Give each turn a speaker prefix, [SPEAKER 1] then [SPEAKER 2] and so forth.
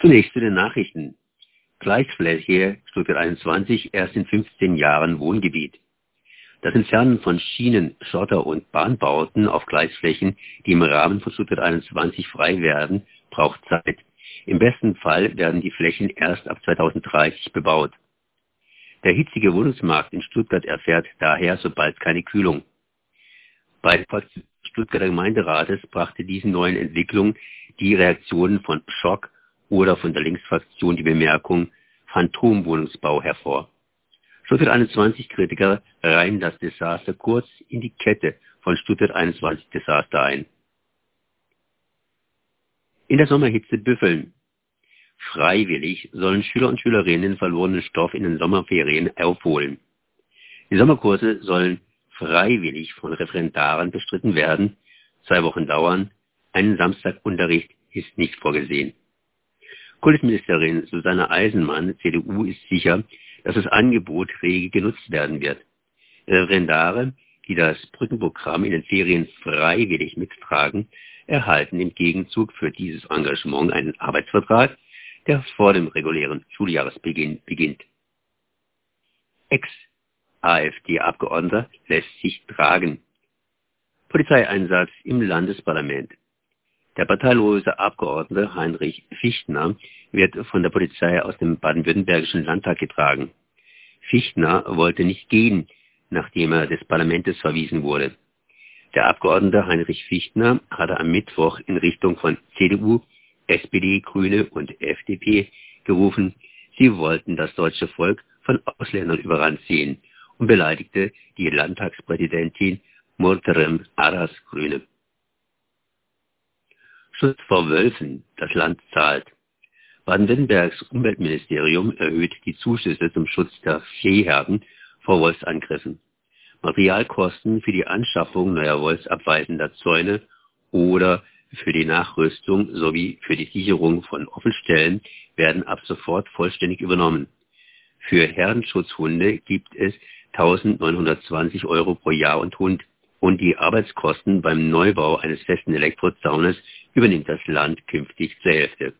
[SPEAKER 1] Zunächst zu den Nachrichten. Gleisfläche Stuttgart 21 erst in 15 Jahren Wohngebiet. Das Entfernen von Schienen, Schotter und Bahnbauten auf Gleisflächen, die im Rahmen von Stuttgart 21 frei werden, braucht Zeit. Im besten Fall werden die Flächen erst ab 2030 bebaut. Der hitzige Wohnungsmarkt in Stuttgart erfährt daher sobald keine Kühlung. Bei der Stuttgarter Gemeinderates brachte diesen neuen Entwicklungen die Reaktionen von Schock oder von der Linksfraktion die Bemerkung Phantomwohnungsbau hervor. Stuttgart 21 Kritiker reihen das Desaster kurz in die Kette von Stuttgart 21 Desaster ein. In der Sommerhitze büffeln. Freiwillig sollen Schüler und Schülerinnen verlorenen Stoff in den Sommerferien aufholen. Die Sommerkurse sollen freiwillig von Referendaren bestritten werden, zwei Wochen dauern, ein Samstagunterricht ist nicht vorgesehen. Kultusministerin Susanne Eisenmann, CDU, ist sicher, dass das Angebot rege genutzt werden wird. Referendare, die das Brückenprogramm in den Ferien freiwillig mittragen, erhalten im Gegenzug für dieses Engagement einen Arbeitsvertrag, der vor dem regulären Schuljahresbeginn beginnt. Ex-AfD-Abgeordneter lässt sich tragen. Polizeieinsatz im Landesparlament. Der parteilose Abgeordnete Heinrich Fichtner wird von der Polizei aus dem baden-württembergischen Landtag getragen. Fichtner wollte nicht gehen, nachdem er des Parlaments verwiesen wurde. Der Abgeordnete Heinrich Fichtner hatte am Mittwoch in Richtung von CDU, SPD, Grüne und FDP gerufen, sie wollten das deutsche Volk von Ausländern überrannt sehen und beleidigte die Landtagspräsidentin Murterem Aras Grüne. Schutz vor Wölfen, das Land zahlt. Baden-Württembergs Umweltministerium erhöht die Zuschüsse zum Schutz der Viehherden vor Wolfsangriffen. Materialkosten für die Anschaffung neuer wolfsabweisender Zäune oder für die Nachrüstung sowie für die Sicherung von Offenstellen werden ab sofort vollständig übernommen. Für Herdenschutzhunde gibt es 1920 Euro pro Jahr und Hund und die Arbeitskosten beim Neubau eines festen Elektrozaunes übernimmt das Land künftig zur Hälfte.